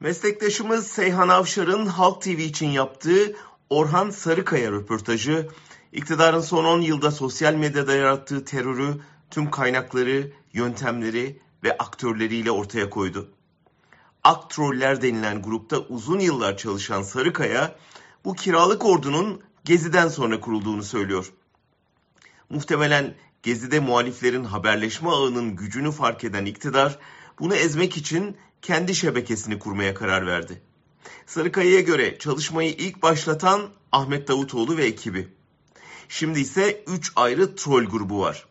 Meslektaşımız Seyhan Avşar'ın Halk TV için yaptığı Orhan Sarıkaya röportajı, iktidarın son 10 yılda sosyal medyada yarattığı terörü, tüm kaynakları, yöntemleri ve aktörleriyle ortaya koydu. Aktroller denilen grupta uzun yıllar çalışan Sarıkaya, bu kiralık ordunun Gezi'den sonra kurulduğunu söylüyor. Muhtemelen Gezi'de muhaliflerin haberleşme ağının gücünü fark eden iktidar, bunu ezmek için kendi şebekesini kurmaya karar verdi. Sarıkaya'ya göre çalışmayı ilk başlatan Ahmet Davutoğlu ve ekibi. Şimdi ise 3 ayrı troll grubu var.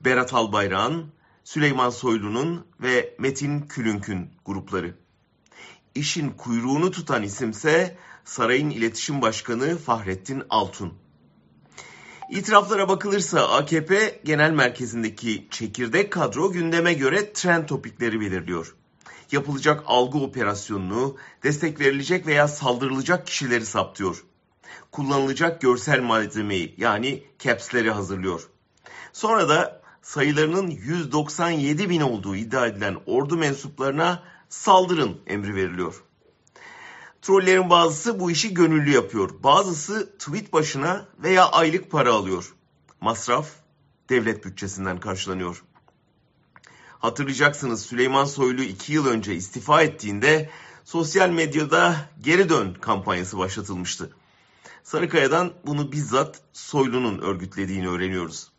Berat Albayrak'ın, Süleyman Soylu'nun ve Metin Külünk'ün grupları. İşin kuyruğunu tutan isimse sarayın iletişim başkanı Fahrettin Altun. İtiraflara bakılırsa AKP genel merkezindeki çekirdek kadro gündeme göre trend topikleri belirliyor. Yapılacak algı operasyonunu, destek verilecek veya saldırılacak kişileri saptıyor. Kullanılacak görsel malzemeyi yani caps'leri hazırlıyor. Sonra da sayılarının 197 bin olduğu iddia edilen ordu mensuplarına saldırın emri veriliyor. Trollerin bazısı bu işi gönüllü yapıyor. Bazısı tweet başına veya aylık para alıyor. Masraf devlet bütçesinden karşılanıyor. Hatırlayacaksınız Süleyman Soylu 2 yıl önce istifa ettiğinde sosyal medyada geri dön kampanyası başlatılmıştı. Sarıkaya'dan bunu bizzat Soylu'nun örgütlediğini öğreniyoruz.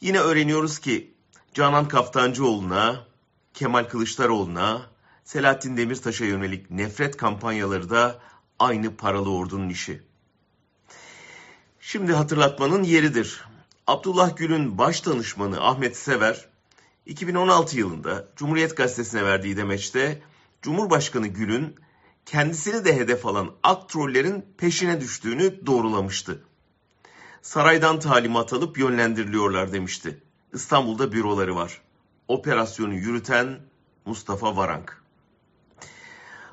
Yine öğreniyoruz ki Canan Kaftancıoğlu'na, Kemal Kılıçdaroğlu'na, Selahattin Demirtaş'a yönelik nefret kampanyaları da aynı paralı ordunun işi. Şimdi hatırlatmanın yeridir. Abdullah Gül'ün baş danışmanı Ahmet Sever, 2016 yılında Cumhuriyet Gazetesi'ne verdiği demeçte Cumhurbaşkanı Gül'ün kendisini de hedef alan ak trollerin peşine düştüğünü doğrulamıştı. Saraydan talimat alıp yönlendiriliyorlar demişti. İstanbul'da büroları var. Operasyonu yürüten Mustafa Varank.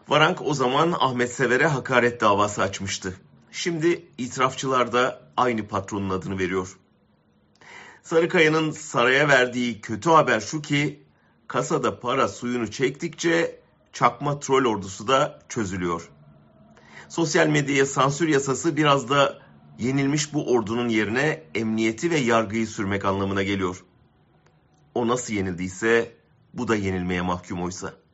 Varank o zaman Ahmet Sever'e hakaret davası açmıştı. Şimdi itirafçılar da aynı patronun adını veriyor. Sarıkaya'nın saraya verdiği kötü haber şu ki kasada para suyunu çektikçe çakma troll ordusu da çözülüyor. Sosyal medyaya sansür yasası biraz da yenilmiş bu ordunun yerine emniyeti ve yargıyı sürmek anlamına geliyor. O nasıl yenildiyse bu da yenilmeye mahkum oysa.